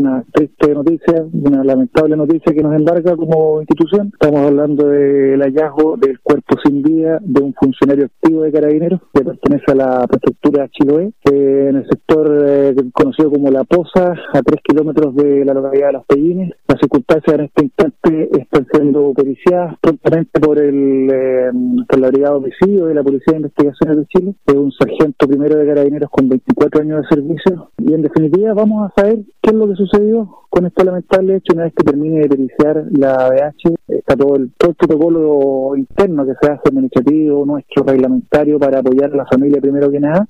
una triste noticia, una lamentable noticia que nos embarga como institución. Estamos hablando del hallazgo del cuerpo sin vida de un funcionario activo de carabineros que pertenece a la prefectura Chiloé, en el sector eh, conocido como La Poza, a tres kilómetros de la localidad de Los Pellines. Las circunstancias en este instante están siendo periciadas prontamente por el eh, por la Brigada de Homicidio de la Policía de Investigaciones de Chile, es un sargento primero de carabineros con 24 años de servicio. Y en definitiva vamos a saber qué es lo que sucedió con este lamentable hecho una vez que termine de periciar la ABH. Está todo el, todo el protocolo interno que se hace administrativo, nuestro reglamentario para apoyar a la familia primero que nada.